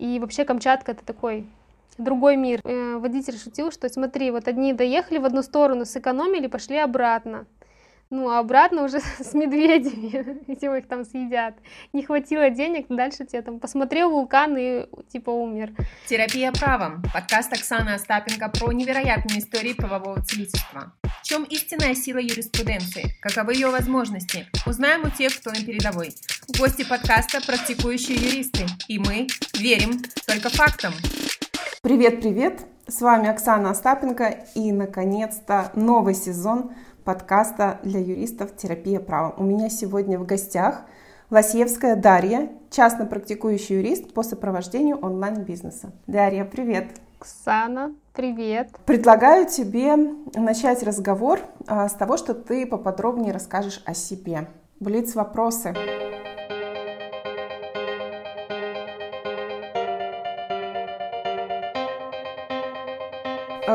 И вообще Камчатка это такой другой мир. Э, водитель шутил, что смотри, вот одни доехали в одну сторону, сэкономили, пошли обратно. Ну, а обратно уже с медведями, видимо, их там съедят. Не хватило денег, дальше тебе там посмотрел вулкан и типа умер. Терапия правом. Подкаст Оксаны Остапенко про невероятные истории правового целительства. В чем истинная сила юриспруденции? Каковы ее возможности? Узнаем у тех, кто на передовой. Гости подкаста – практикующие юристы. И мы верим только фактам. Привет-привет! С вами Оксана Остапенко и, наконец-то, новый сезон – подкаста для юристов «Терапия права». У меня сегодня в гостях Лосьевская Дарья, частно практикующий юрист по сопровождению онлайн-бизнеса. Дарья, привет! Оксана, привет! Предлагаю тебе начать разговор а, с того, что ты поподробнее расскажешь о себе. Блиц вопросы. Э,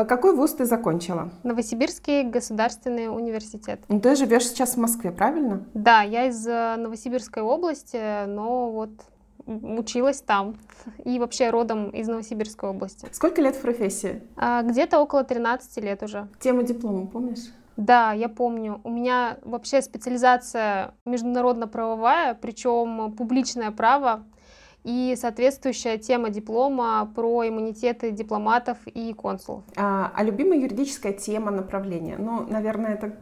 какой вуз ты закончила? Новосибирский государственный университет. Ну, ты живешь сейчас в Москве, правильно? Да, я из э, Новосибирской области, но вот училась там и вообще родом из Новосибирской области. Сколько лет в профессии? А, где-то около 13 лет уже. Тему диплома помнишь? Да, я помню. У меня вообще специализация международно-правовая, причем публичное право и соответствующая тема диплома про иммунитеты дипломатов и консулов. А, а любимая юридическая тема направления? Ну, наверное, это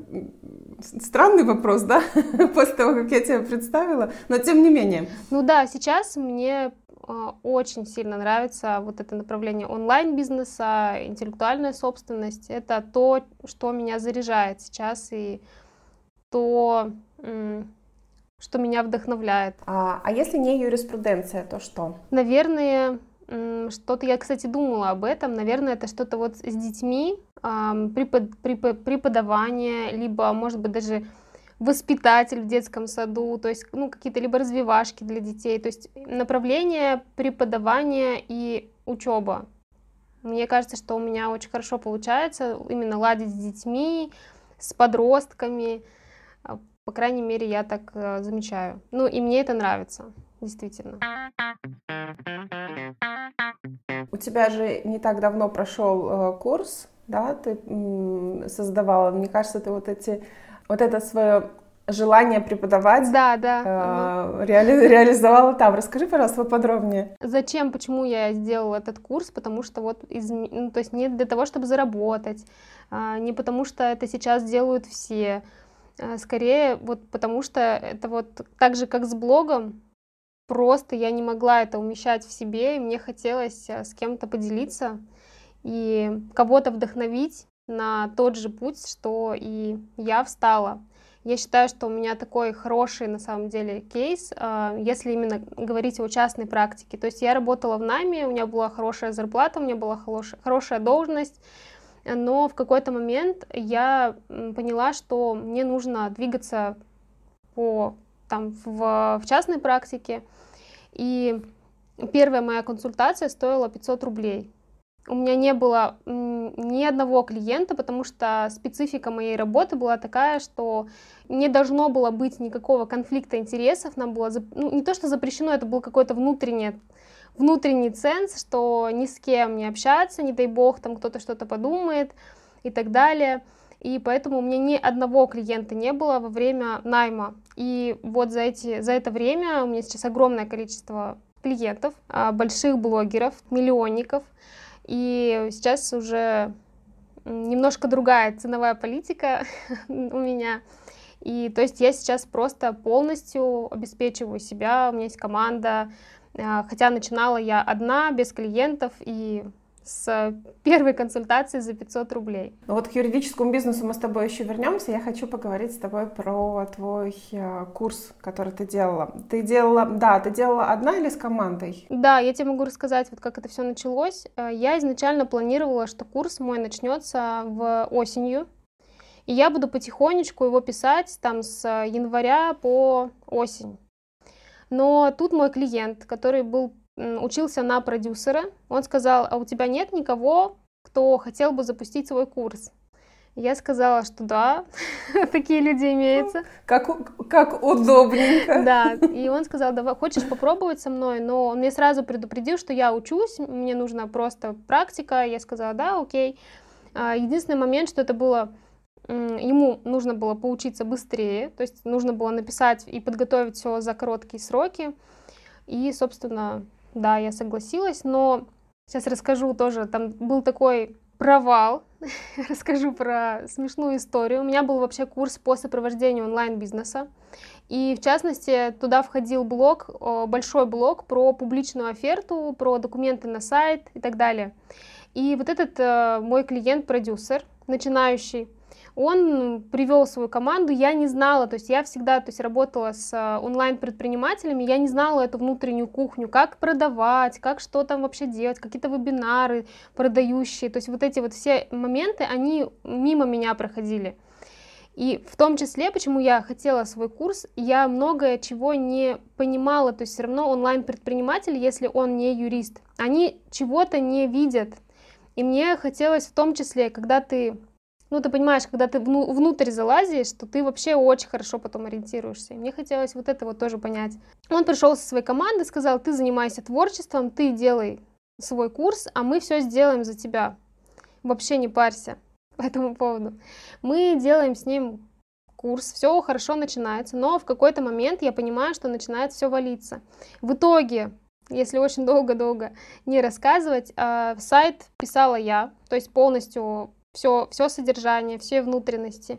странный вопрос, да, после того, как я тебя представила, но тем не менее. Ну да, сейчас мне а, очень сильно нравится вот это направление онлайн-бизнеса, интеллектуальная собственность. Это то, что меня заряжает сейчас и то, что меня вдохновляет. А, а если не юриспруденция, то что? Наверное, что-то я, кстати, думала об этом. Наверное, это что-то вот с детьми, препод, препод, преподавание, либо, может быть, даже воспитатель в детском саду, то есть, ну, какие-то либо развивашки для детей, то есть направление преподавания и учеба. Мне кажется, что у меня очень хорошо получается именно ладить с детьми, с подростками, по крайней мере, я так э, замечаю. Ну, и мне это нравится, действительно. У тебя же не так давно прошел э, курс, да, ты м, создавала, мне кажется, ты вот эти, вот это свое желание преподавать да, да. Э, реали, реализовала там. Расскажи, пожалуйста, поподробнее. Зачем, почему я сделала этот курс? Потому что вот, из, ну, то есть не для того, чтобы заработать, э, не потому что это сейчас делают все, а, скорее вот потому что это вот так же, как с блогом, просто я не могла это умещать в себе, и мне хотелось а, с кем-то поделиться и кого-то вдохновить на тот же путь, что и я встала. Я считаю, что у меня такой хороший, на самом деле, кейс, а, если именно говорить о частной практике. То есть я работала в найме, у меня была хорошая зарплата, у меня была хорошая должность, но в какой-то момент я поняла, что мне нужно двигаться по, там, в, в частной практике, и первая моя консультация стоила 500 рублей. У меня не было ни одного клиента, потому что специфика моей работы была такая, что не должно было быть никакого конфликта интересов. Нам было ну, не то, что запрещено, это было какое-то внутреннее внутренний ценз, что ни с кем не общаться, не дай бог, там кто-то что-то подумает и так далее. И поэтому у меня ни одного клиента не было во время найма. И вот за, эти, за это время у меня сейчас огромное количество клиентов, а, больших блогеров, миллионников. И сейчас уже немножко другая ценовая политика у меня. И то есть я сейчас просто полностью обеспечиваю себя, у меня есть команда, хотя начинала я одна, без клиентов и с первой консультации за 500 рублей. Ну вот к юридическому бизнесу мы с тобой еще вернемся. Я хочу поговорить с тобой про твой э, курс, который ты делала. Ты делала, да, ты делала одна или с командой? Да, я тебе могу рассказать, вот как это все началось. Э, я изначально планировала, что курс мой начнется в осенью, и я буду потихонечку его писать там с января по осень. Но тут мой клиент, который был, учился на продюсера, он сказал, а у тебя нет никого, кто хотел бы запустить свой курс? Я сказала, что да, такие люди имеются. Как, как удобненько. Да, и он сказал, давай, хочешь попробовать со мной? Но он мне сразу предупредил, что я учусь, мне нужна просто практика. Я сказала, да, окей. А, единственный момент, что это было ему нужно было поучиться быстрее, то есть нужно было написать и подготовить все за короткие сроки. И, собственно, да, я согласилась, но сейчас расскажу тоже, там был такой провал, расскажу про смешную историю. У меня был вообще курс по сопровождению онлайн-бизнеса. И в частности, туда входил блок, большой блок про публичную оферту, про документы на сайт и так далее. И вот этот э, мой клиент-продюсер, начинающий, он привел свою команду, я не знала, то есть я всегда то есть, работала с э, онлайн-предпринимателями, я не знала эту внутреннюю кухню, как продавать, как что там вообще делать, какие-то вебинары продающие, то есть вот эти вот все моменты, они мимо меня проходили. И в том числе, почему я хотела свой курс, я многое чего не понимала, то есть все равно онлайн-предприниматель, если он не юрист, они чего-то не видят. И мне хотелось в том числе, когда ты ну, ты понимаешь, когда ты вну, внутрь залазишь, что ты вообще очень хорошо потом ориентируешься. И мне хотелось вот это вот тоже понять. Он пришел со своей командой, сказал, ты занимайся творчеством, ты делай свой курс, а мы все сделаем за тебя. Вообще не парься по этому поводу. Мы делаем с ним курс, все хорошо начинается, но в какой-то момент я понимаю, что начинает все валиться. В итоге, если очень долго-долго не рассказывать, э, сайт писала я, то есть полностью все, все содержание, все внутренности,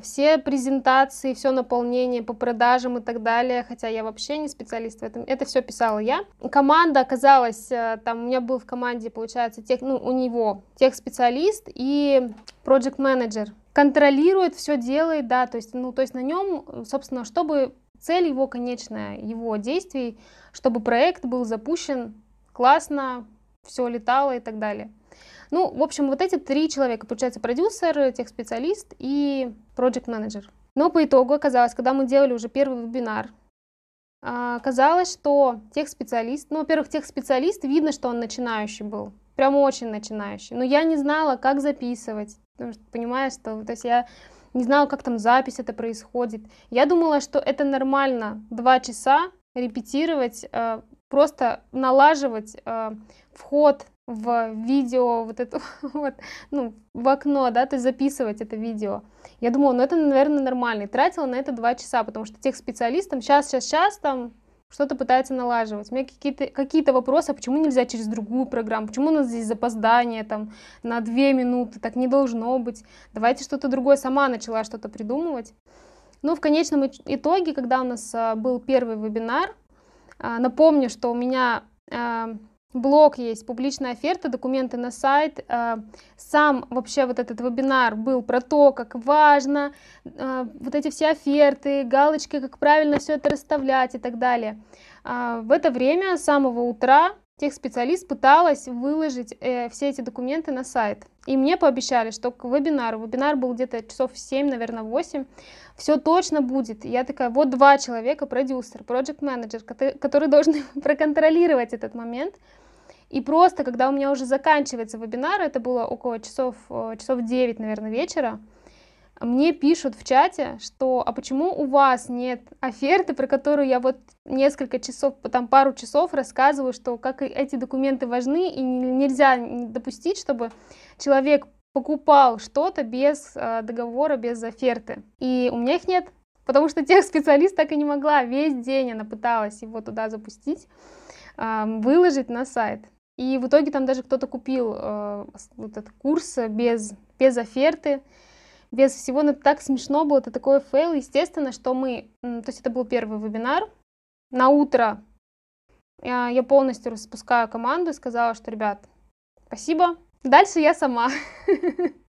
все презентации, все наполнение по продажам и так далее, хотя я вообще не специалист в этом, это все писала я. Команда оказалась, э, там у меня был в команде, получается, тех, ну, у него тех специалист и project менеджер контролирует, все делает, да, то есть, ну, то есть на нем, собственно, чтобы цель его конечная, его действий, чтобы проект был запущен классно, все летало и так далее. Ну, в общем, вот эти три человека, получается, продюсер, техспециалист и проект менеджер. Но по итогу оказалось, когда мы делали уже первый вебинар, а, оказалось, что техспециалист, ну, во-первых, техспециалист, видно, что он начинающий был, прям очень начинающий, но я не знала, как записывать, потому что, понимаешь, что, то есть я не знала, как там запись это происходит. Я думала, что это нормально, два часа репетировать, а, просто налаживать а, вход в видео, вот это вот, ну, в окно, да, то есть записывать это видео. Я думала, ну это, наверное, нормально. И тратила на это два часа, потому что тех специалистам сейчас, сейчас, сейчас там что-то пытается налаживать. У меня какие-то какие вопросы, а почему нельзя через другую программу, почему у нас здесь запоздание там на две минуты, так не должно быть. Давайте что-то другое. Сама начала что-то придумывать. Ну, в конечном итоге, когда у нас а, был первый вебинар, а, напомню, что у меня а, блог есть, публичная оферта, документы на сайт. Э, сам вообще вот этот вебинар был про то, как важно э, вот эти все оферты, галочки, как правильно все это расставлять и так далее. А, в это время с самого утра техспециалист пыталась выложить э, все эти документы на сайт. И мне пообещали, что к вебинару, вебинар был где-то часов 7, наверное, 8, все точно будет. Я такая, вот два человека, продюсер, проект менеджер которые должны проконтролировать этот момент. И просто, когда у меня уже заканчивается вебинар, это было около часов, э, часов 9, наверное, вечера, мне пишут в чате, что а почему у вас нет оферты, про которую я вот несколько часов, там пару часов рассказываю, что как эти документы важны и нельзя допустить, чтобы человек покупал что-то без э, договора, без оферты. И у меня их нет, потому что тех специалист так и не могла. Весь день она пыталась его туда запустить, э, выложить на сайт. И в итоге там даже кто-то купил э, вот этот курс без, без оферты, без всего. Но это так смешно было, это такой fail. Естественно, что мы... То есть это был первый вебинар. На утро я, я полностью распускаю команду и сказала, что, ребят, спасибо. Дальше я сама.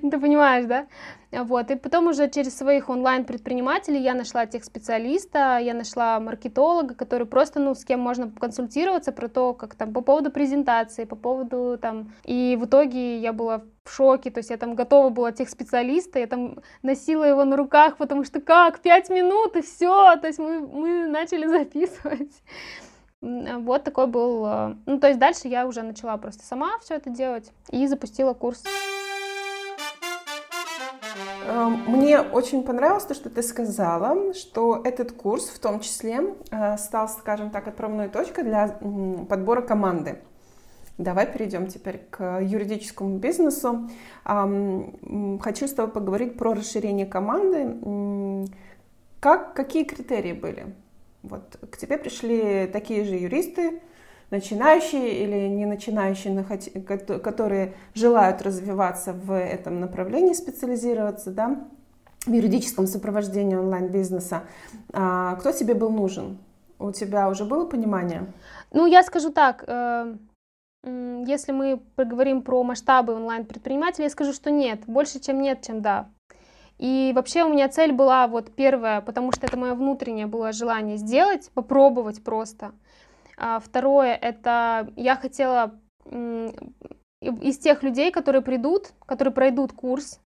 Ты понимаешь, да? Вот, и потом уже через своих онлайн-предпринимателей я нашла тех специалиста, я нашла маркетолога, который просто, ну, с кем можно консультироваться про то, как там, по поводу презентации, по поводу там, и в итоге я была в шоке, то есть я там готова была тех специалиста, я там носила его на руках, потому что как, пять минут и все, то есть мы, мы начали записывать. Вот такой был, э, ну, то есть дальше я уже начала просто сама все это делать и запустила курс. Эм, мне очень понравилось то, что ты сказала, что этот курс в том числе э, стал, скажем так, отправной точкой для подбора команды. Давай перейдем теперь к юридическому бизнесу. Хочу с тобой поговорить про расширение команды. Как, какие критерии были? Вот к тебе пришли такие же юристы, начинающие или не начинающие, которые желают развиваться в этом направлении, специализироваться, да, в юридическом сопровождении онлайн-бизнеса. А, кто тебе был нужен? У тебя уже было понимание? Ну, я скажу так, э, если мы поговорим про масштабы онлайн-предпринимателей, я скажу, что нет. Больше, чем нет, чем да. И вообще у меня цель была вот первая, потому что это мое внутреннее было желание сделать, попробовать просто. А второе, это я хотела из тех людей, которые придут, которые пройдут курс,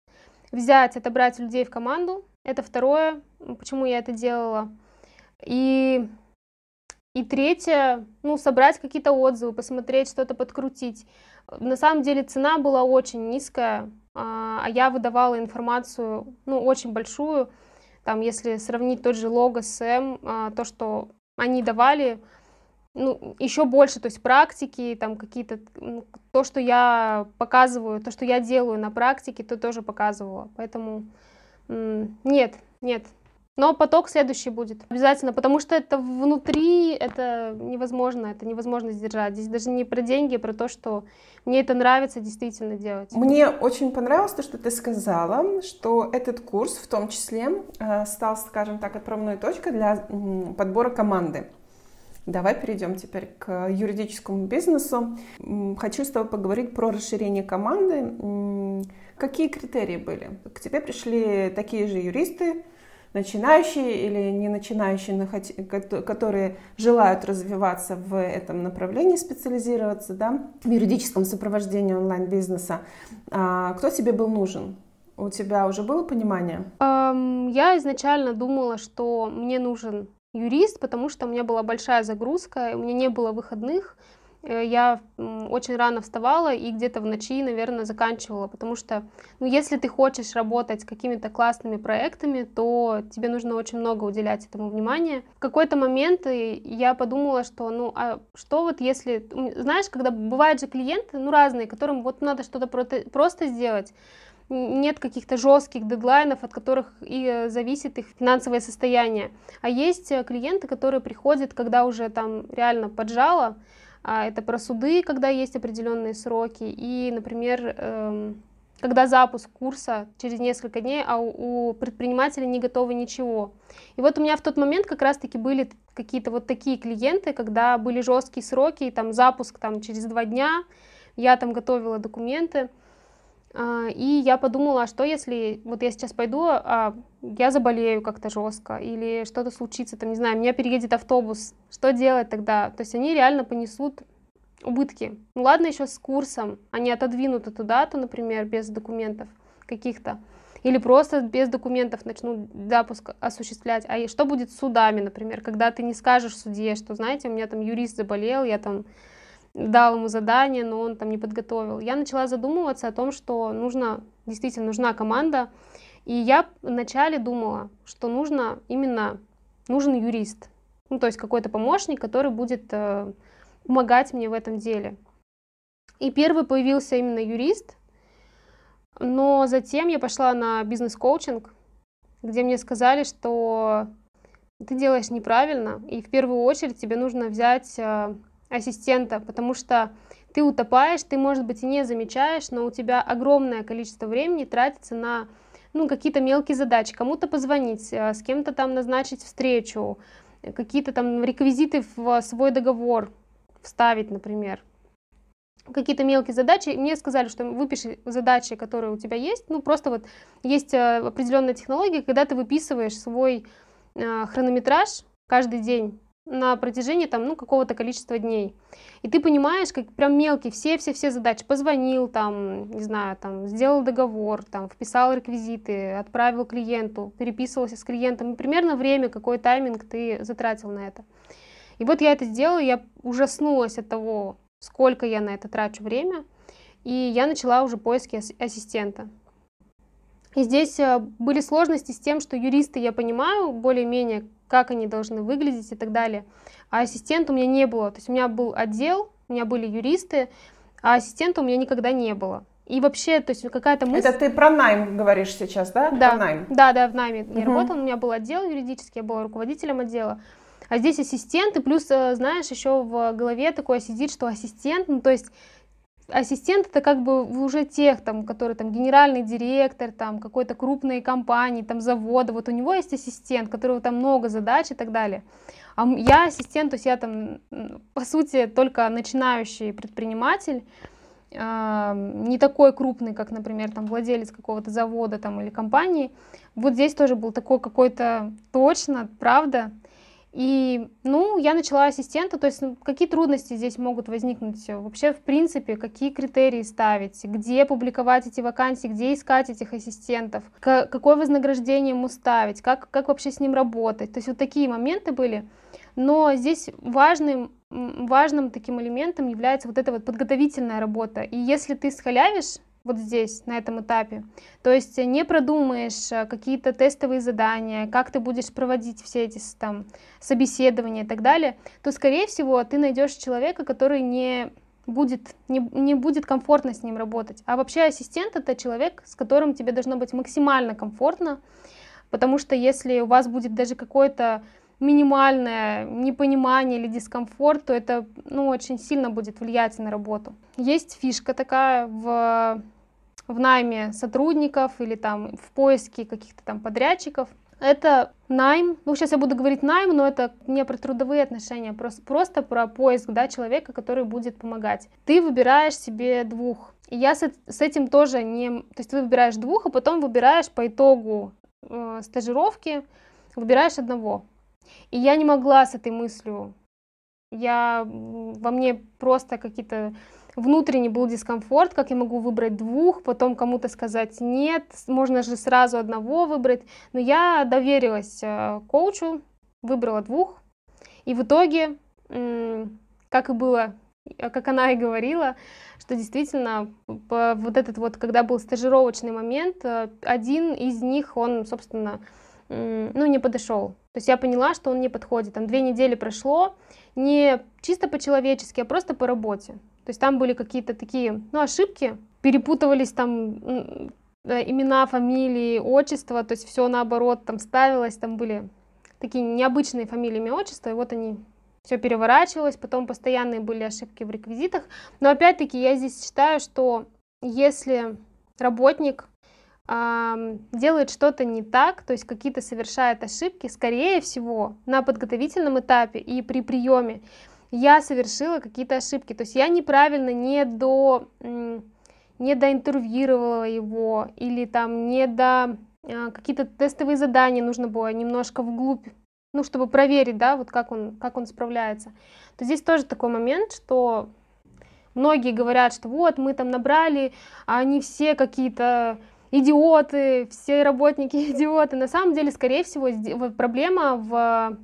взять, отобрать людей в команду. Это второе, почему я это делала. И и третье, ну, собрать какие-то отзывы, посмотреть, что-то подкрутить. На самом деле цена была очень низкая, а, а я выдавала информацию, ну, очень большую. Там, если сравнить тот же лого с М, а, то, что они давали, ну, еще больше, то есть практики, там какие-то, то, что я показываю, то, что я делаю на практике, то тоже показывала. Поэтому нет, нет, но поток следующий будет обязательно, потому что это внутри, это невозможно, это невозможно сдержать. Здесь даже не про деньги, а про то, что мне это нравится действительно делать. Мне очень понравилось то, что ты сказала, что этот курс в том числе э, стал, скажем так, отправной точкой для подбора команды. Давай перейдем теперь к юридическому бизнесу. Хочу с тобой поговорить про расширение команды. Какие критерии были? К тебе пришли такие же юристы, начинающие или не начинающие, которые желают развиваться в этом направлении, специализироваться, да, в юридическом сопровождении онлайн-бизнеса. А, кто тебе был нужен? У тебя уже было понимание? Я изначально думала, что мне нужен юрист, потому что у меня была большая загрузка, у меня не было выходных, Э, я очень рано вставала и где-то в ночи, наверное, заканчивала, потому что, ну, если ты хочешь работать с какими-то классными проектами, то тебе нужно очень много уделять этому внимания. В какой-то момент я подумала, что, ну, а что вот если, знаешь, когда бывают же клиенты, ну, разные, которым вот надо что-то просто сделать, нет каких-то жестких дедлайнов, от которых и зависит их финансовое состояние. А есть э, клиенты, которые приходят, когда уже там реально поджало, а, это про суды, когда есть определенные сроки, и, например, эм, когда запуск курса через несколько дней, а у предпринимателя не готово ничего. И вот у меня в тот момент как раз-таки были какие-то вот такие клиенты, когда были жесткие сроки, и там запуск там через два дня, я там готовила документы, и я подумала, а что если вот я сейчас пойду, а я заболею как-то жестко, или что-то случится, там, не знаю, меня переедет автобус, что делать тогда? То есть они реально понесут убытки. Ну ладно, еще с курсом, они отодвинут эту дату, например, без документов каких-то, или просто без документов начнут запуск осуществлять. А что будет с судами, например, когда ты не скажешь судье, что, знаете, у меня там юрист заболел, я там дал ему задание, но он там не подготовил. Я начала задумываться о том, что нужно, действительно нужна команда. И я вначале думала, что нужно именно, нужен юрист. Ну, то есть какой-то помощник, который будет э, помогать мне в этом деле. И первый появился именно юрист, но затем я пошла на бизнес-коучинг, где мне сказали, что ты делаешь неправильно, и в первую очередь тебе нужно взять э, ассистента, потому что ты утопаешь, ты, может быть, и не замечаешь, но у тебя огромное количество времени тратится на ну, какие-то мелкие задачи, кому-то позвонить, э, с кем-то там назначить встречу, какие-то там реквизиты в свой договор вставить, например. Какие-то мелкие задачи. Мне сказали, что выпиши задачи, которые у тебя есть. Ну, просто вот есть э, определенная технология, когда ты выписываешь свой э, хронометраж каждый день на протяжении там, ну, какого-то количества дней. И ты понимаешь, как прям мелкие, все-все-все задачи. Позвонил, там, не знаю, там, сделал договор, там, вписал реквизиты, отправил клиенту, переписывался с клиентом. И примерно время, какой тайминг ты затратил на это. И вот я это сделала, я ужаснулась от того, сколько я на это трачу время. И я начала уже поиски ассистента. И здесь э, были сложности с тем, что юристы я понимаю более-менее, как они должны выглядеть и так далее. А ассистента у меня не было. То есть у меня был отдел, у меня были юристы, а ассистента у меня никогда не было. И вообще, то есть какая-то мысль... Это ты про найм говоришь сейчас, да? Да, про найм. да, да, в найме uh-huh. я работала, у меня был отдел юридический, я была руководителем отдела. А здесь ассистент, и плюс, э, знаешь, еще в голове такое сидит, что ассистент, ну то есть ассистент это как бы уже тех, там, который там генеральный директор, там, какой-то крупной компании, там, завода, вот у него есть ассистент, которого там много задач и так далее. А я ассистент, то есть я там, по сути, только начинающий предприниматель, не такой крупный, как, например, там владелец какого-то завода там, или компании. Вот здесь тоже был такой какой-то точно, правда. И, ну, я начала ассистента, то есть ну, какие трудности здесь могут возникнуть? Вообще, в принципе, какие критерии ставить, где публиковать эти вакансии, где искать этих ассистентов, какое вознаграждение ему ставить, как, как вообще с ним работать. То есть вот такие моменты были. Но здесь важным, важным таким элементом является вот эта вот подготовительная работа. И если ты схалявишь вот здесь, на этом этапе, то есть не продумаешь э, какие-то тестовые задания, как ты будешь проводить все эти там собеседования и так далее, то, скорее всего, ты найдешь человека, который не будет, не, не будет комфортно с ним работать. А вообще ассистент это человек, с которым тебе должно быть максимально комфортно, потому что если у вас будет даже какой-то минимальное непонимание или дискомфорт, то это ну, очень сильно будет влиять на работу. Есть фишка такая в, в найме сотрудников или там в поиске каких-то там подрядчиков. Это найм, ну сейчас я буду говорить найм, но это не про трудовые отношения, просто, просто про поиск да, человека, который будет помогать. Ты выбираешь себе двух. И я с, с этим тоже не... То есть ты выбираешь двух, а потом выбираешь по итогу э, стажировки, выбираешь одного. И я не могла с этой мыслью. Я, во мне просто какие-то внутренний был дискомфорт, как я могу выбрать двух, потом кому-то сказать нет, можно же сразу одного выбрать. Но я доверилась э, коучу, выбрала двух, и в итоге, как и было, как она и говорила, что действительно вот этот вот, когда был стажировочный момент, э, один из них, он, собственно, ну, не подошел. То есть я поняла, что он не подходит. Там две недели прошло, не чисто по-человечески, а просто по работе. То есть там были какие-то такие, ну, ошибки, перепутывались там э, имена, фамилии, отчества, то есть все наоборот там ставилось, там были такие необычные фамилии, имя, отчество, и вот они все переворачивалось, потом постоянные были ошибки в реквизитах. Но опять-таки я здесь считаю, что если работник делает что-то не так, то есть какие-то совершает ошибки, скорее всего, на подготовительном этапе и при приеме я совершила какие-то ошибки. То есть я неправильно не до не доинтервьюировала его или там не до а, какие-то тестовые задания нужно было немножко вглубь, ну, чтобы проверить, да, вот как он, как он справляется. То здесь тоже такой момент, что многие говорят, что вот мы там набрали, а они все какие-то идиоты, все работники идиоты. На самом деле, скорее всего, проблема в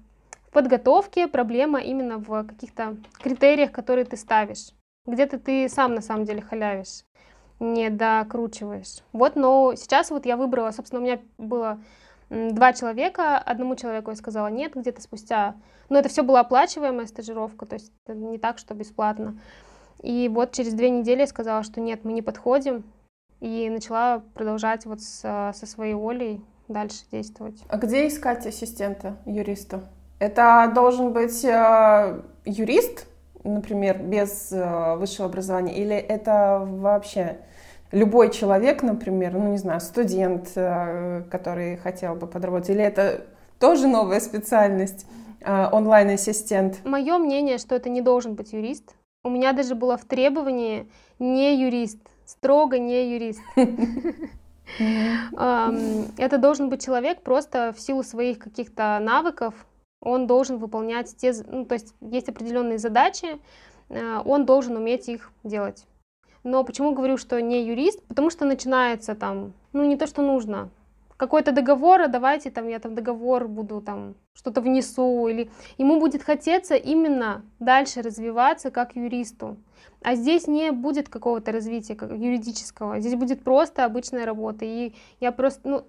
подготовке, проблема именно в каких-то критериях, которые ты ставишь. Где-то ты сам на самом деле халявишь, не докручиваешь. Вот, но сейчас вот я выбрала, собственно, у меня было два человека, одному человеку я сказала нет, где-то спустя, но это все была оплачиваемая стажировка, то есть не так, что бесплатно. И вот через две недели я сказала, что нет, мы не подходим, и начала продолжать вот с, со своей волей дальше действовать. А где искать ассистента юриста? Это должен быть э, юрист, например, без э, высшего образования, или это вообще любой человек, например, ну не знаю, студент, э, который хотел бы подработать, или это тоже новая специальность, онлайн-ассистент? Мое мнение, что это не должен быть юрист. У меня даже было в требовании не юрист, строго не юрист. Это должен быть человек просто в силу своих каких-то навыков, он должен выполнять те, ну, то есть есть определенные задачи, э, он должен уметь их делать. Но почему говорю, что не юрист? Потому что начинается там, ну не то, что нужно, какой-то договор, а давайте там я там договор буду там что-то внесу, или ему будет хотеться именно дальше развиваться как юристу. А здесь не будет какого-то развития как юридического, здесь будет просто обычная работа. И я просто, ну,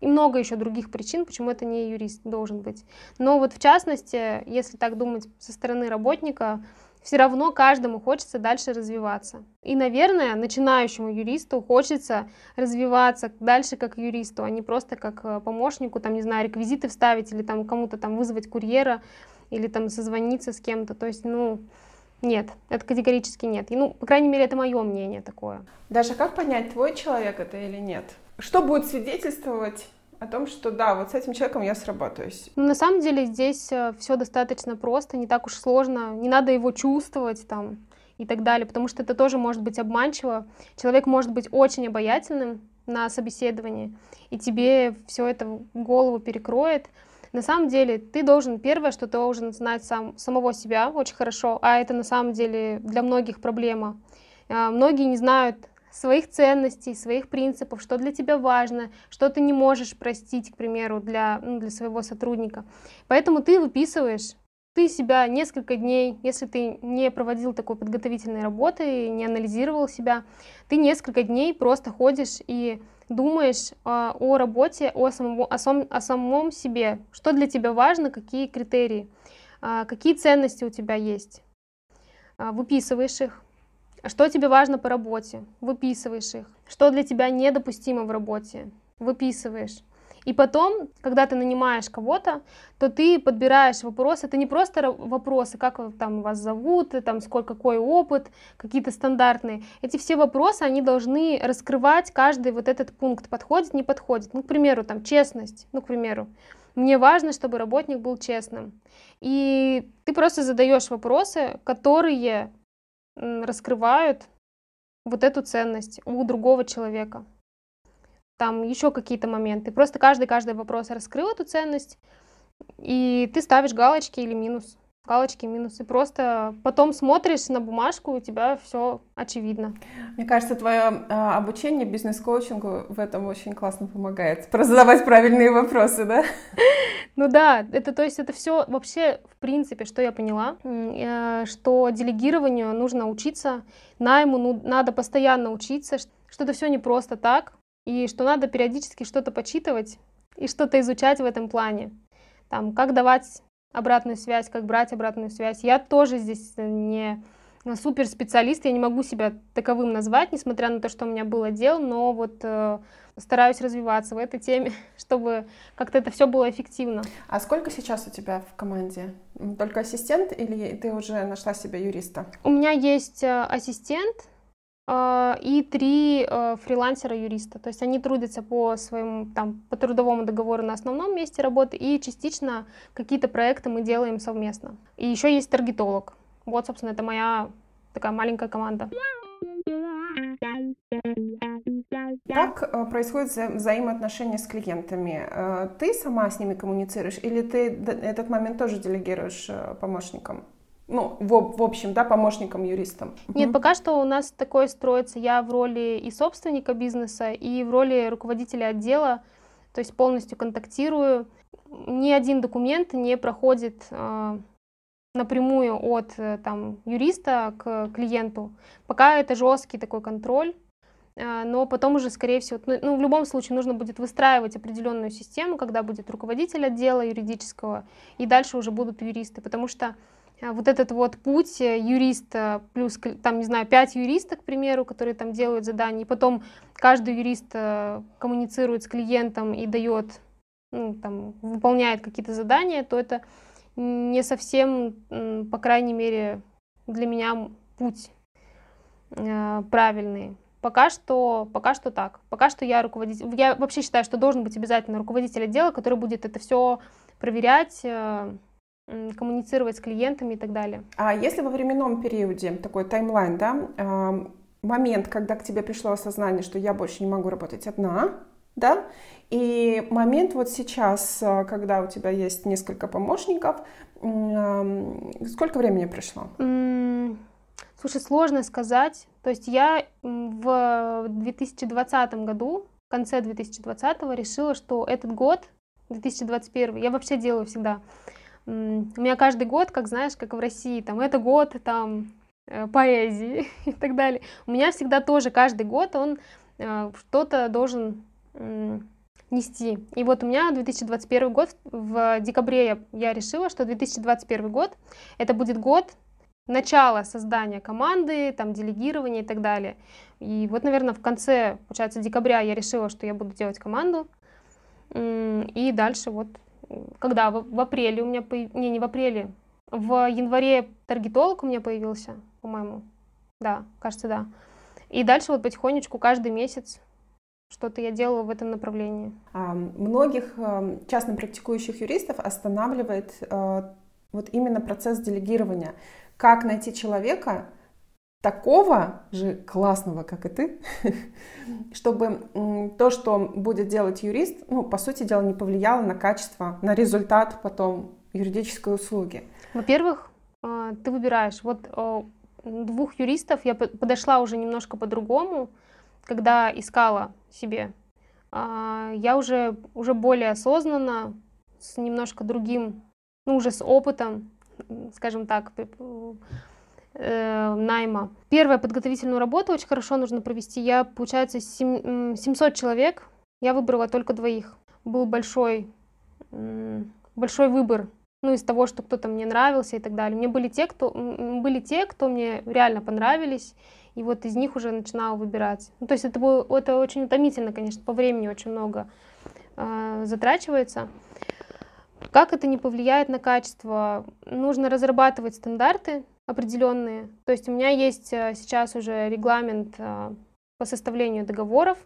и много еще других причин, почему это не юрист должен быть. Но вот в частности, если так думать со стороны работника, все равно каждому хочется дальше развиваться. И, наверное, начинающему юристу хочется развиваться дальше как юристу, а не просто как э, помощнику, там, не знаю, реквизиты вставить или там кому-то там вызвать курьера или там созвониться с кем-то. То есть, ну, нет, это категорически нет. И, ну, по крайней мере, это мое мнение такое. Даже как понять, твой человек это или нет? Что будет свидетельствовать о том, что да, вот с этим человеком я сработаюсь. Ну, на самом деле здесь э, все достаточно просто, не так уж сложно, не надо его чувствовать там и так далее, потому что это тоже может быть обманчиво. Человек может быть очень обаятельным на собеседовании, и тебе все это голову перекроет, на самом деле ты должен, первое, что ты должен знать сам, самого себя очень хорошо, а это на самом деле для многих проблема. А, многие не знают своих ценностей, своих принципов, что для тебя важно, что ты не можешь простить, к примеру, для, ну, для своего сотрудника. Поэтому ты выписываешь ты себя несколько дней, если ты не проводил такой подготовительной работы, не анализировал себя, ты несколько дней просто ходишь и думаешь а, о работе, о самом, о, сам, о самом себе, что для тебя важно, какие критерии, а, какие ценности у тебя есть. А, выписываешь их. Что тебе важно по работе? Выписываешь их. Что для тебя недопустимо в работе? Выписываешь. И потом, когда ты нанимаешь кого-то, то ты подбираешь вопросы. Это не просто вопросы, как там вас зовут, там сколько какой опыт, какие-то стандартные. Эти все вопросы, они должны раскрывать каждый вот этот пункт, подходит, не подходит. Ну, к примеру, там честность, ну, к примеру. Мне важно, чтобы работник был честным. И ты просто задаешь вопросы, которые раскрывают вот эту ценность у другого человека там еще какие-то моменты. Просто каждый-каждый вопрос раскрыл эту ценность, и ты ставишь галочки или минус. Галочки, минусы. Просто потом смотришь на бумажку, у тебя все очевидно. Мне кажется, твое а, обучение бизнес-коучингу в этом очень классно помогает. Задавать правильные вопросы, да? Ну да, это то есть это все вообще в принципе, что я поняла, э, что делегированию нужно учиться, найму ну, надо постоянно учиться, что это все не просто так, и что надо периодически что-то почитывать и что-то изучать в этом плане. Там, как давать обратную связь, как брать обратную связь. Я тоже здесь не супер специалист, я не могу себя таковым назвать, несмотря на то, что у меня был отдел, но вот э, стараюсь развиваться в этой теме, чтобы как-то это все было эффективно. А сколько сейчас у тебя в команде? Только ассистент или ты уже нашла себе юриста? У меня есть э, ассистент, и три э, фрилансера-юриста. То есть они трудятся по своему там по трудовому договору на основном месте работы и частично какие-то проекты мы делаем совместно. И еще есть таргетолог. Вот, собственно, это моя такая маленькая команда. Как э, происходят вза взаимоотношения с клиентами? Э, ты сама с ними коммуницируешь или ты этот момент тоже делегируешь помощникам? Ну, в, в общем, да, помощником юристом? Нет, угу. пока что у нас такое строится. Я в роли и собственника бизнеса, и в роли руководителя отдела, то есть полностью контактирую. Ни один документ не проходит э, напрямую от э, там, юриста к клиенту. Пока это жесткий такой контроль, э, но потом уже, скорее всего, ну, ну, в любом случае нужно будет выстраивать определенную систему, когда будет руководитель отдела юридического, и дальше уже будут юристы, потому что а вот этот вот путь э, юриста плюс, там, не знаю, пять юристов, к примеру, которые там делают задания, и потом каждый юрист э, коммуницирует с клиентом и дает, ну, там, выполняет какие-то задания, то это не совсем, по крайней мере, для меня путь э, правильный. Пока что, пока что так. Пока что я руководитель. Я вообще считаю, что должен быть обязательно руководитель отдела, который будет это все проверять, коммуницировать с клиентами и так далее. А если во временном периоде, такой таймлайн, да, момент, когда к тебе пришло осознание, что я больше не могу работать одна, да, и момент вот сейчас, а, когда у тебя есть несколько помощников, сколько времени пришло? Слушай, сложно сказать. То есть я в 2020 году в конце 2020 решила, что этот год, 2021, я вообще делаю всегда. У меня каждый год, как знаешь, как в России, там, это год, там, э, поэзии и так далее. У меня всегда тоже каждый год он э, что-то должен нести. И вот у меня 2021 год, в декабре я, я решила, что 2021 год это будет год начала создания команды, там, делегирования и так далее. И вот, наверное, в конце, получается, декабря я решила, что я буду делать команду. И дальше вот, когда в, в апреле у меня, появ... не, не в апреле, в январе таргетолог у меня появился, по-моему. Да, кажется, да. И дальше вот потихонечку каждый месяц что-то я делала в этом направлении. А, многих а, частно практикующих юристов останавливает а, вот именно процесс делегирования. Как найти человека такого же классного, как и ты, чтобы то, что будет делать юрист, ну, по сути дела, не повлияло на качество, на результат потом юридической услуги. Во-первых, ты выбираешь. Вот двух юристов я подошла уже немножко по-другому, когда искала себе, а, я уже, уже более осознанно, с немножко другим, ну, уже с опытом, скажем так, э, найма. Первую подготовительную работу очень хорошо нужно провести. Я, получается, 700 человек, я выбрала только двоих. Был большой, большой выбор ну, из того, что кто-то мне нравился и так далее. Мне были те, кто, были те, кто мне реально понравились, и вот из них уже начинала выбирать. Ну, то есть это, было, это очень утомительно, конечно, по времени очень много э, затрачивается. Как это не повлияет на качество? Нужно разрабатывать стандарты определенные. То есть у меня есть э, сейчас уже регламент э, по составлению договоров,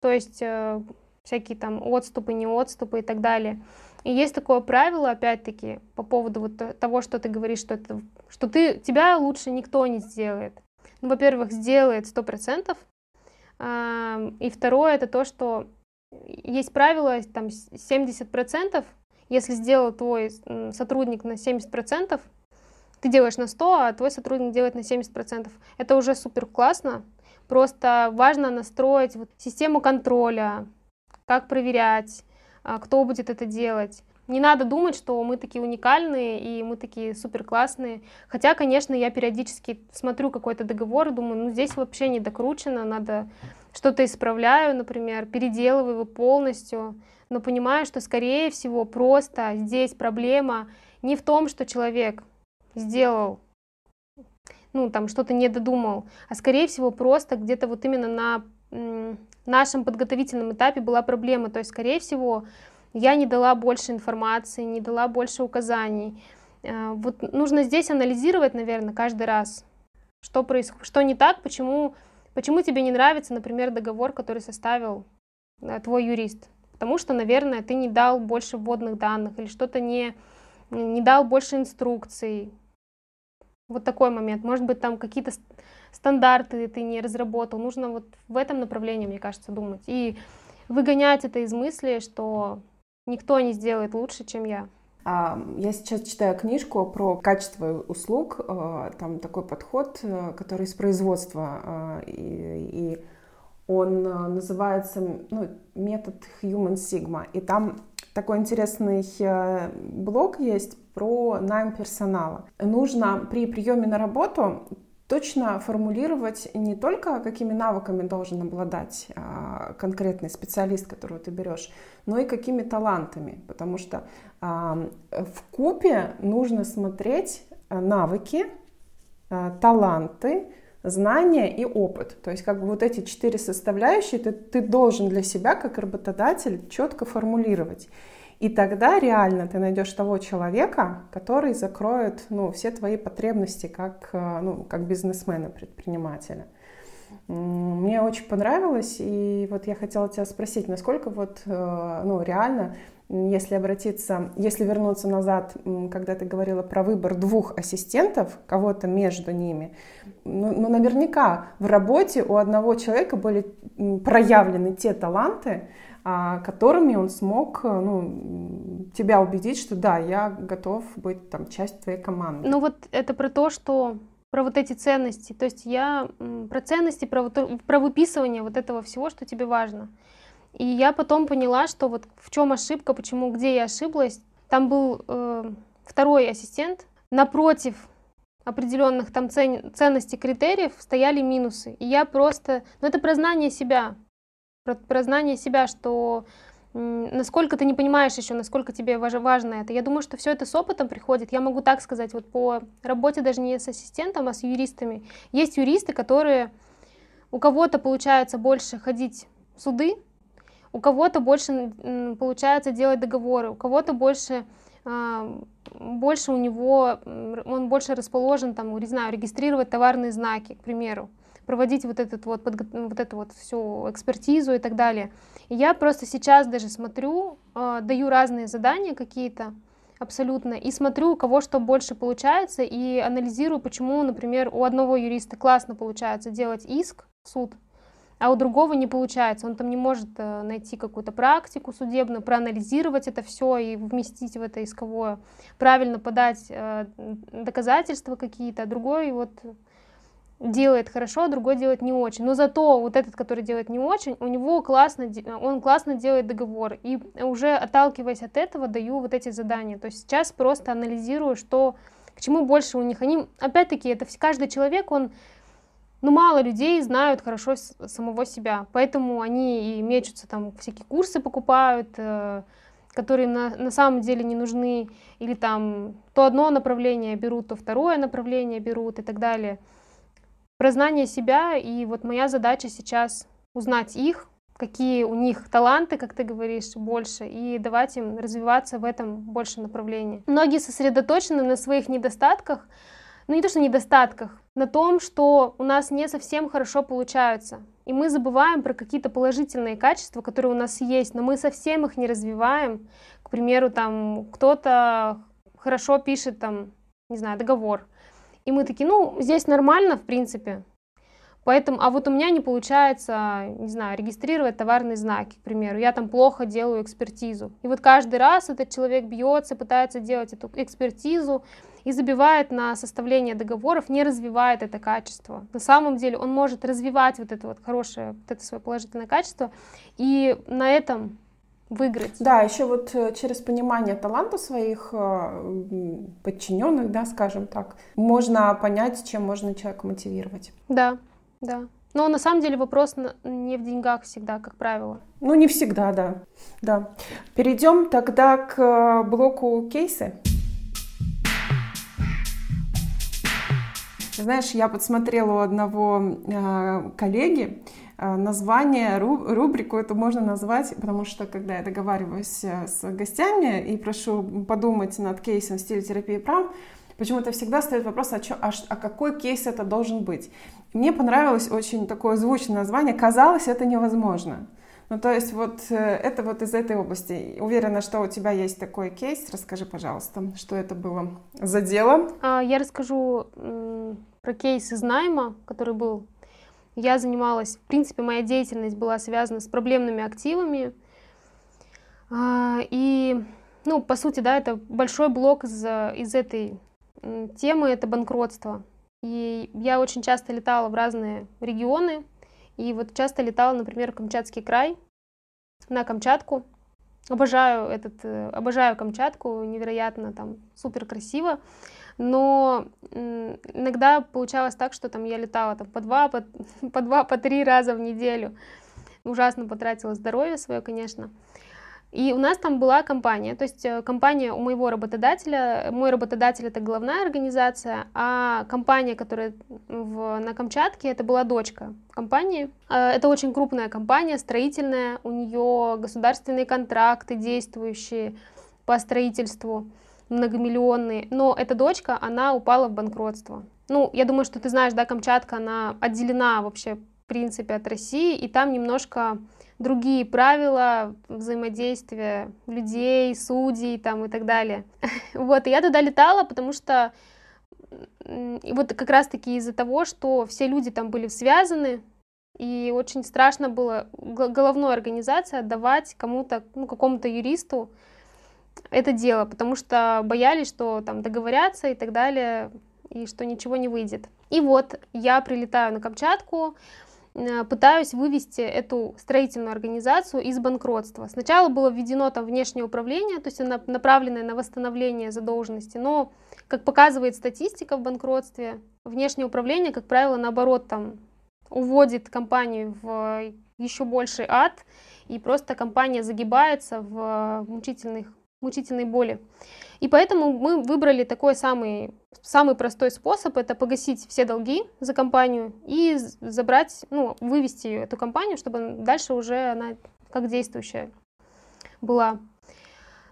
то есть э, всякие там отступы, не отступы и так далее. И есть такое правило, опять-таки, по поводу вот того, что ты говоришь, что, это, что ты, тебя лучше никто не сделает ну, во-первых, сделает 100%, и второе, это то, что есть правило, там, 70%, если сделал твой сотрудник на 70%, ты делаешь на 100, а твой сотрудник делает на 70%. Это уже супер классно. Просто важно настроить вот систему контроля, как проверять, а, кто будет это делать. Не надо думать, что мы такие уникальные и мы такие супер классные. Хотя, конечно, я периодически смотрю какой-то договор и думаю, ну здесь вообще не докручено, надо что-то исправляю, например, переделываю его полностью, но понимаю, что, скорее всего, просто здесь проблема не в том, что человек сделал, ну, там, что-то не додумал, а, скорее всего, просто где-то вот именно на нашем подготовительном этапе была проблема. То есть, скорее всего, я не дала больше информации, не дала больше указаний. Э, вот нужно здесь анализировать, наверное, каждый раз, что происходит, что не так, почему, почему тебе не нравится, например, договор, который составил э, твой юрист. Потому что, наверное, ты не дал больше вводных данных или что-то не, не дал больше инструкций. Вот такой момент. Может быть, там какие-то стандарты ты не разработал. Нужно вот в этом направлении, мне кажется, думать. И выгонять это из мысли, что Никто не сделает лучше, чем я. А, я сейчас читаю книжку про качество услуг. А, там такой подход, э, который из производства. А, и он называется ну, метод Human Sigma. И там такой интересный э, блок есть про найм персонала. Нужно при приеме на работу точно формулировать не только, какими навыками должен обладать а, конкретный специалист, которого ты берешь, но и какими талантами, потому что а, в купе нужно смотреть а, навыки, таланты, знания и опыт. То есть как бы вот эти четыре составляющие ты, ты должен для себя как работодатель четко формулировать. И тогда реально ты найдешь того человека, который закроет ну, все твои потребности как, э, ну, как бизнесмена, предпринимателя. Мне очень понравилось, и вот я хотела тебя спросить, насколько вот, э, ну, реально, если обратиться, если вернуться назад, когда ты говорила про выбор двух ассистентов, кого-то между ними, ну, ну наверняка в работе у одного человека были проявлены те таланты, которыми он смог э, ну, тебя убедить, что да, я готов быть там часть твоей команды. Ну вот это про то, что про вот эти ценности. То есть я про ценности, про, вот, про выписывание вот этого всего, что тебе важно. И я потом поняла, что вот в чем ошибка, почему, где я ошиблась. Там был э, второй ассистент. Напротив определенных там цен, ценностей, критериев стояли минусы. И я просто... Ну, это прознание себя. Про, прознание себя, что насколько ты не понимаешь еще, насколько тебе важно это. Я думаю, что все это с опытом приходит. Я могу так сказать, вот по работе даже не с ассистентом, а с юристами. Есть юристы, которые у кого-то получается больше ходить в суды, у кого-то больше получается делать договоры, у кого-то больше а, больше у него, он больше расположен, там, не знаю, регистрировать товарные знаки, к примеру, проводить вот, этот вот, вот эту вот всю экспертизу и так далее. И я просто сейчас даже смотрю, э, даю разные задания какие-то, абсолютно, и смотрю, у кого что больше получается, и анализирую, почему, например, у одного юриста классно получается делать иск в суд, а у другого не получается. Он там не может э, найти какую-то практику судебную, проанализировать это все и вместить в это исковое, правильно подать э, доказательства какие-то, а другой вот делает хорошо, а другой делает не очень. Но зато вот этот, который делает не очень, у него классно, он классно делает договор. И уже отталкиваясь от этого, даю вот эти задания. То есть сейчас просто анализирую, что к чему больше у них. Они, опять-таки, это каждый человек, он, ну, мало людей знают хорошо самого себя. Поэтому они и мечутся там, всякие курсы покупают, э, которые на, на самом деле не нужны. Или там то одно направление берут, то второе направление берут и так далее про знание себя, и вот моя задача сейчас узнать их, какие у них таланты, как ты говоришь, больше, и давать им развиваться в этом больше направлении. Многие сосредоточены на своих недостатках, ну не то что недостатках, на том, что у нас не совсем хорошо получается. И мы забываем про какие-то положительные качества, которые у нас есть, но мы совсем их не развиваем. К примеру, там кто-то хорошо пишет там, не знаю, договор, и мы такие, ну, здесь нормально, в принципе. Поэтому, а вот у меня не получается, не знаю, регистрировать товарные знаки, к примеру. Я там плохо делаю экспертизу. И вот каждый раз этот человек бьется, пытается делать эту экспертизу и забивает на составление договоров, не развивает это качество. На самом деле он может развивать вот это вот хорошее, вот это свое положительное качество, и на этом выиграть. Да, еще вот э, через понимание таланта своих э, подчиненных, да, скажем так, можно понять, чем можно человека мотивировать. Да, да. Но на самом деле вопрос не в деньгах всегда, как правило. Ну, не всегда, да. да. Перейдем тогда к э, блоку кейсы. Знаешь, я подсмотрела у одного э, коллеги, название, рубрику это можно назвать, потому что когда я договариваюсь э, с гостями и прошу подумать над кейсом в стиле терапии прав, почему-то всегда стоит вопрос, а, чё, а, а какой кейс это должен быть. Мне понравилось очень такое звучное название «Казалось, это невозможно». Ну, то есть вот э, это вот из этой области. Уверена, что у тебя есть такой кейс. Расскажи, пожалуйста, что это было за дело. А, я расскажу про кейс из найма, который был я занималась, в принципе, моя деятельность была связана с проблемными активами. А, и, ну, по сути, да, это большой блок из, из этой темы, это банкротство. И я очень часто летала в разные регионы, и вот часто летала, например, в Камчатский край, на Камчатку. Обожаю этот, э, обожаю Камчатку, невероятно там супер красиво но иногда получалось так, что там я летала там по два, по, по два, по три раза в неделю. Ужасно потратила здоровье свое, конечно. И у нас там была компания, то есть э, компания у моего работодателя, мой работодатель это главная организация, а компания, которая в, на Камчатке, это была дочка компании. Э, это очень крупная компания, строительная, у нее государственные контракты действующие по строительству многомиллионные, но эта дочка, она упала в банкротство. Ну, я думаю, что ты знаешь, да, Камчатка, она отделена вообще, в принципе, от России, и там немножко другие правила взаимодействия людей, судей там и так далее. Вот, и я туда летала, потому что и вот как раз-таки из-за того, что все люди там были связаны, и очень страшно было головной организации отдавать кому-то, ну, какому-то юристу, это дело, потому что боялись, что там договорятся и так далее, и что ничего не выйдет. И вот я прилетаю на Камчатку, э, пытаюсь вывести эту строительную организацию из банкротства. Сначала было введено там внешнее управление, то есть она направленное на восстановление задолженности, но, как показывает статистика в банкротстве, внешнее управление, как правило, наоборот, там уводит компанию в еще больший ад, и просто компания загибается в мучительных, мучительной боли. И поэтому мы выбрали такой самый, самый простой способ, это погасить все долги за компанию и забрать, ну, вывести эту компанию, чтобы дальше уже она как действующая была.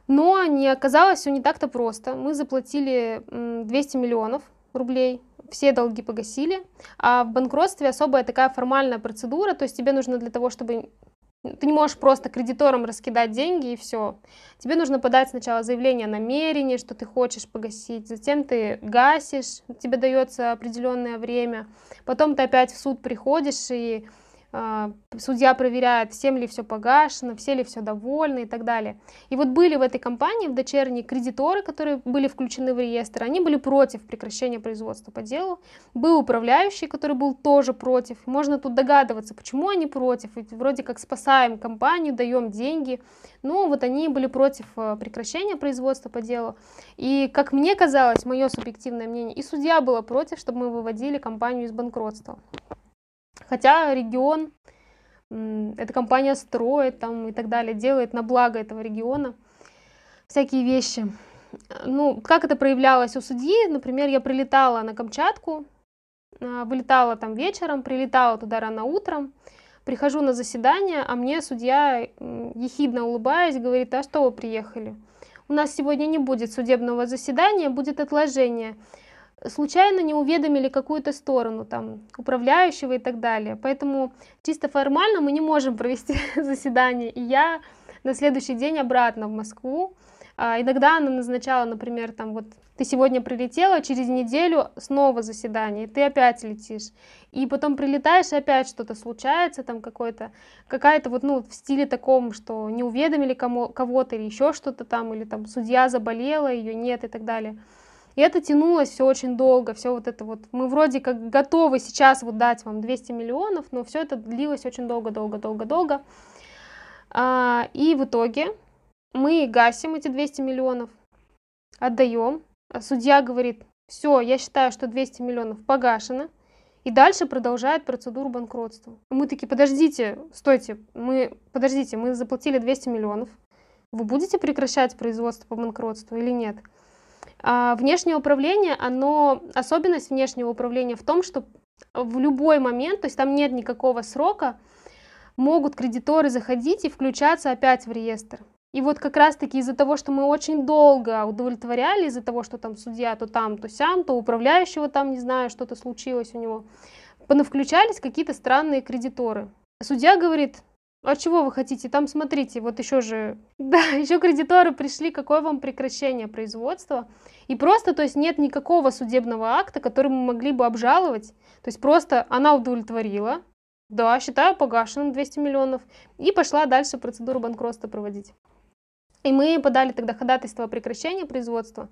Но не оказалось все не так-то просто. Мы заплатили 200 миллионов рублей, все долги погасили, а в банкротстве особая такая формальная процедура, то есть тебе нужно для того, чтобы ты не можешь просто кредиторам раскидать деньги и все. Тебе нужно подать сначала заявление о намерении, что ты хочешь погасить, затем ты гасишь, тебе дается определенное время, потом ты опять в суд приходишь и судья проверяет, всем ли все погашено, все ли все довольны и так далее. И вот были в этой компании, в дочерней, кредиторы, которые были включены в реестр, они были против прекращения производства по делу. Был управляющий, который был тоже против. Можно тут догадываться, почему они против, ведь вроде как спасаем компанию, даем деньги. Но вот они были против э, прекращения производства по делу. И, как мне казалось, мое субъективное мнение, и судья была против, чтобы мы выводили компанию из банкротства. Хотя регион, эта компания строит там и так далее, делает на благо этого региона всякие вещи. Ну, как это проявлялось у судьи? Например, я прилетала на Камчатку, а, вылетала там вечером, прилетала туда рано утром, прихожу на заседание, а мне судья, ехидно улыбаясь, говорит, а что вы приехали? У нас сегодня не будет судебного заседания, будет отложение случайно не уведомили какую-то сторону, там, управляющего и так далее. Поэтому чисто формально мы не можем провести заседание. И я на следующий день обратно в Москву. А, иногда она назначала, например, там вот ты сегодня прилетела, через неделю снова заседание, ты опять летишь. И потом прилетаешь, и опять что-то случается, там какой-то, какая-то вот, ну, в стиле таком, что не уведомили кому, кого-то или еще что-то там, или там судья заболела, ее нет и так далее. И это тянулось все очень долго, все вот это вот. Мы вроде как готовы сейчас вот дать вам 200 миллионов, но все это длилось очень долго-долго-долго-долго. А, и в итоге мы гасим эти 200 миллионов, отдаем. Судья говорит, все, я считаю, что 200 миллионов погашено. И дальше продолжает процедуру банкротства. Мы такие, подождите, стойте, мы, подождите, мы заплатили 200 миллионов. Вы будете прекращать производство по банкротству или нет? А внешнее управление, оно, особенность внешнего управления в том, что в любой момент, то есть там нет никакого срока, могут кредиторы заходить и включаться опять в реестр. И вот как раз-таки из-за того, что мы очень долго удовлетворяли, из-за того, что там судья то там, то сям, то управляющего там, не знаю, что-то случилось у него, включались какие-то странные кредиторы. Судья говорит, а чего вы хотите? Там, смотрите, вот еще же, да, еще кредиторы пришли, какое вам прекращение производства. И просто, то есть нет никакого судебного акта, который мы могли бы обжаловать. То есть просто она удовлетворила, да, считаю погашенным 200 миллионов, и пошла дальше процедуру банкротства проводить. И мы подали тогда ходатайство о прекращении производства.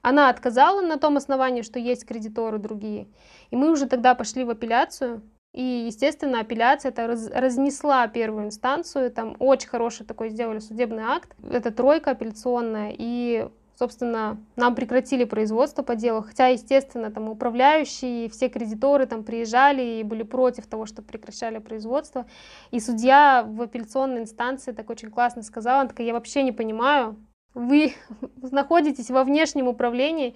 Она отказала на том основании, что есть кредиторы другие. И мы уже тогда пошли в апелляцию, и, естественно, апелляция это раз, разнесла первую инстанцию, там очень хороший такой сделали судебный акт, это тройка апелляционная, и, собственно, нам прекратили производство по делу, хотя, естественно, там управляющие, все кредиторы там приезжали и были против того, что прекращали производство, и судья в апелляционной инстанции так очень классно сказала, она такая, я вообще не понимаю, вы находитесь во внешнем управлении,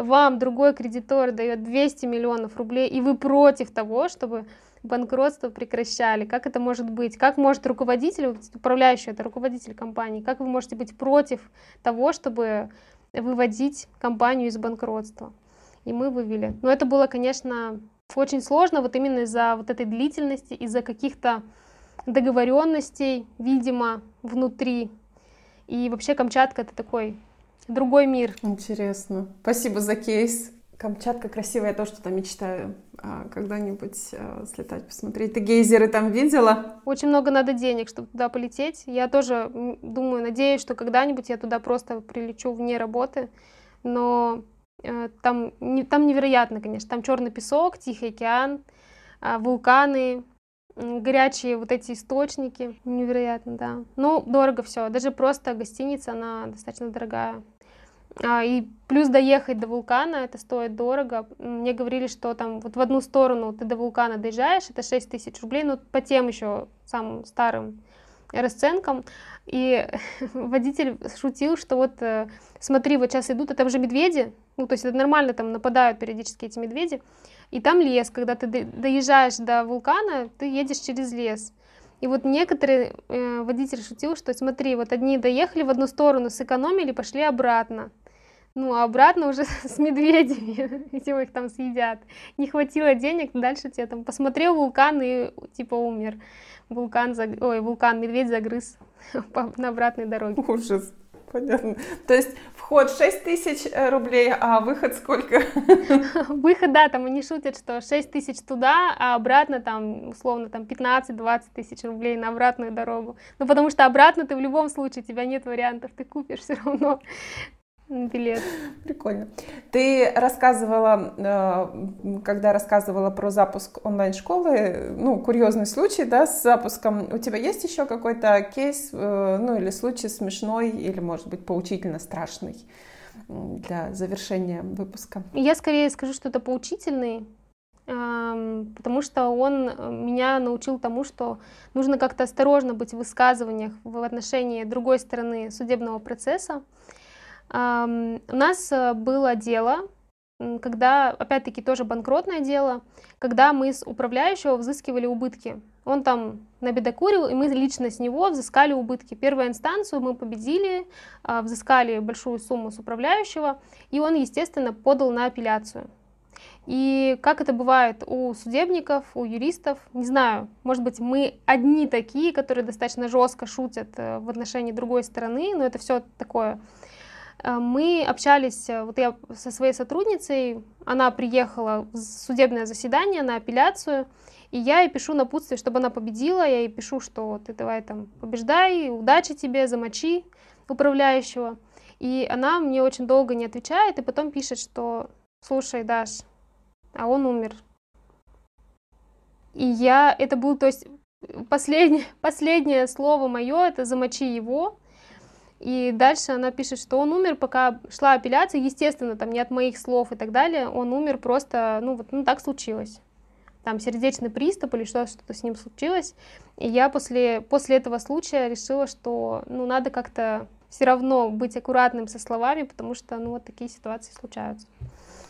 вам другой кредитор дает 200 миллионов рублей, и вы против того, чтобы банкротство прекращали. Как это может быть? Как может руководитель, управляющий, это руководитель компании, как вы можете быть против того, чтобы выводить компанию из банкротства? И мы вывели. Но это было, конечно, очень сложно, вот именно из-за вот этой длительности, из-за каких-то договоренностей, видимо, внутри. И вообще Камчатка это такой другой мир. Интересно. Спасибо за кейс. Камчатка красивая, я тоже туда мечтаю а, когда-нибудь а, слетать, посмотреть. Ты гейзеры там видела? Очень много надо денег, чтобы туда полететь. Я тоже думаю, надеюсь, что когда-нибудь я туда просто прилечу вне работы. Но э, там, не, там невероятно, конечно. Там черный песок, Тихий океан, э, вулканы, горячие вот эти источники. Невероятно, да. Ну, дорого все. Даже просто гостиница, она достаточно дорогая. А, и плюс доехать до вулкана, это стоит дорого. Мне говорили, что там вот в одну сторону ты до вулкана доезжаешь, это 6 тысяч рублей, ну по тем еще самым старым расценкам. И водитель шутил, что вот э, смотри, вот сейчас идут, это уже медведи, ну то есть это нормально, там нападают периодически эти медведи, и там лес, когда ты доезжаешь до вулкана, ты едешь через лес. И вот некоторые э, водитель шутил, что смотри, вот одни доехали в одну сторону, сэкономили, пошли обратно. Ну, а обратно уже с медведями, если их там съедят. Не хватило денег, дальше тебе там посмотрел вулкан и типа умер. Вулкан, заг... ой, вулкан, медведь загрыз на обратной дороге. Ужас. Понятно. То есть вход 6 тысяч э, рублей, а выход сколько? Выход, да, там они шутят, что 6 тысяч туда, а обратно там, условно, там 15-20 тысяч рублей на обратную дорогу. Ну, потому что обратно ты в любом случае, у тебя нет вариантов, ты купишь все равно билет. Прикольно. Ты рассказывала, э, когда рассказывала про запуск онлайн-школы, ну, курьезный случай, да, с запуском. У тебя есть еще какой-то кейс, э, ну, или случай смешной, или, может быть, поучительно страшный для завершения выпуска? Я скорее скажу, что это поучительный, потому что он меня научил тому, что нужно как-то осторожно быть в высказываниях в отношении другой стороны судебного процесса. У нас э, было дело, когда, опять-таки, тоже банкротное дело, когда мы с управляющего взыскивали убытки. Он там набедокурил, и мы лично с него взыскали убытки. Первую инстанцию мы победили, а, взыскали большую сумму с управляющего, и он, естественно, подал на апелляцию. И как это бывает у судебников, у юристов, не знаю, может быть, мы одни такие, которые достаточно жестко шутят э, в отношении другой стороны, но это все такое мы общались, э, вот я со своей сотрудницей, она приехала в судебное заседание на апелляцию, и я ей пишу напутствие, чтобы она победила, я ей пишу, что ты давай там побеждай, удачи тебе, замочи управляющего. И она мне очень долго не отвечает, и потом пишет, что слушай, Даш, а он умер. И я, это был, то есть, последнее, последнее слово мое, это замочи его, и дальше она пишет, что он умер, пока шла апелляция, естественно, там не от моих слов и так далее, он умер просто, ну вот, ну так случилось. Там сердечный приступ или что-то что с ним случилось. И я после, после этого случая решила, что, ну, надо как-то все равно быть аккуратным со словами, потому что, ну, вот такие ситуации случаются.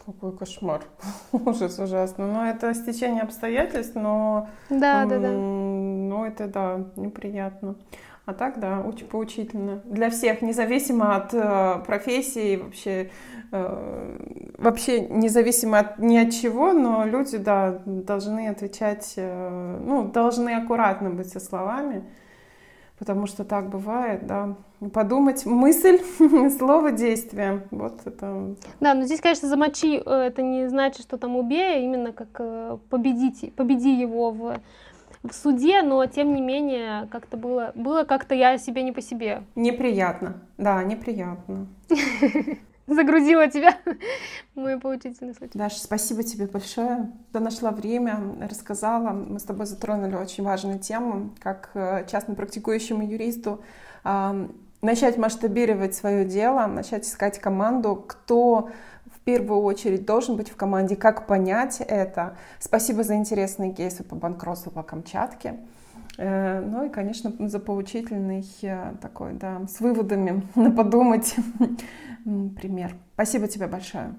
Какой кошмар. Ужас ужасно. Ну, это стечение обстоятельств, но... Да, да, да. Ну, это, да, неприятно. А так, да, очень поучительно. Для всех, независимо от э, профессии, вообще, э, вообще независимо от ни от чего, но люди, да, должны отвечать, э, ну, должны аккуратно быть со словами, потому что так бывает, да. Подумать, мысль, слово, действие. Вот это... Да, но здесь, конечно, замочи, э, это не значит, что там убей, а именно как э, победить, победи его в в суде, но тем не менее как-то было, было как-то я себе не по себе. Неприятно, да, неприятно. Загрузила тебя мой поучительный случай. Даша, спасибо тебе большое. Ты нашла время, рассказала. Мы с тобой затронули очень важную тему, как э, частно практикующему юристу начать масштабировать свое дело, начать искать команду, кто первую очередь должен быть в команде, как понять это. Спасибо за интересные кейсы по банкротству по Камчатке. Э, ну и, конечно, за поучительный э, такой, да, с выводами на подумать пример. Спасибо тебе большое.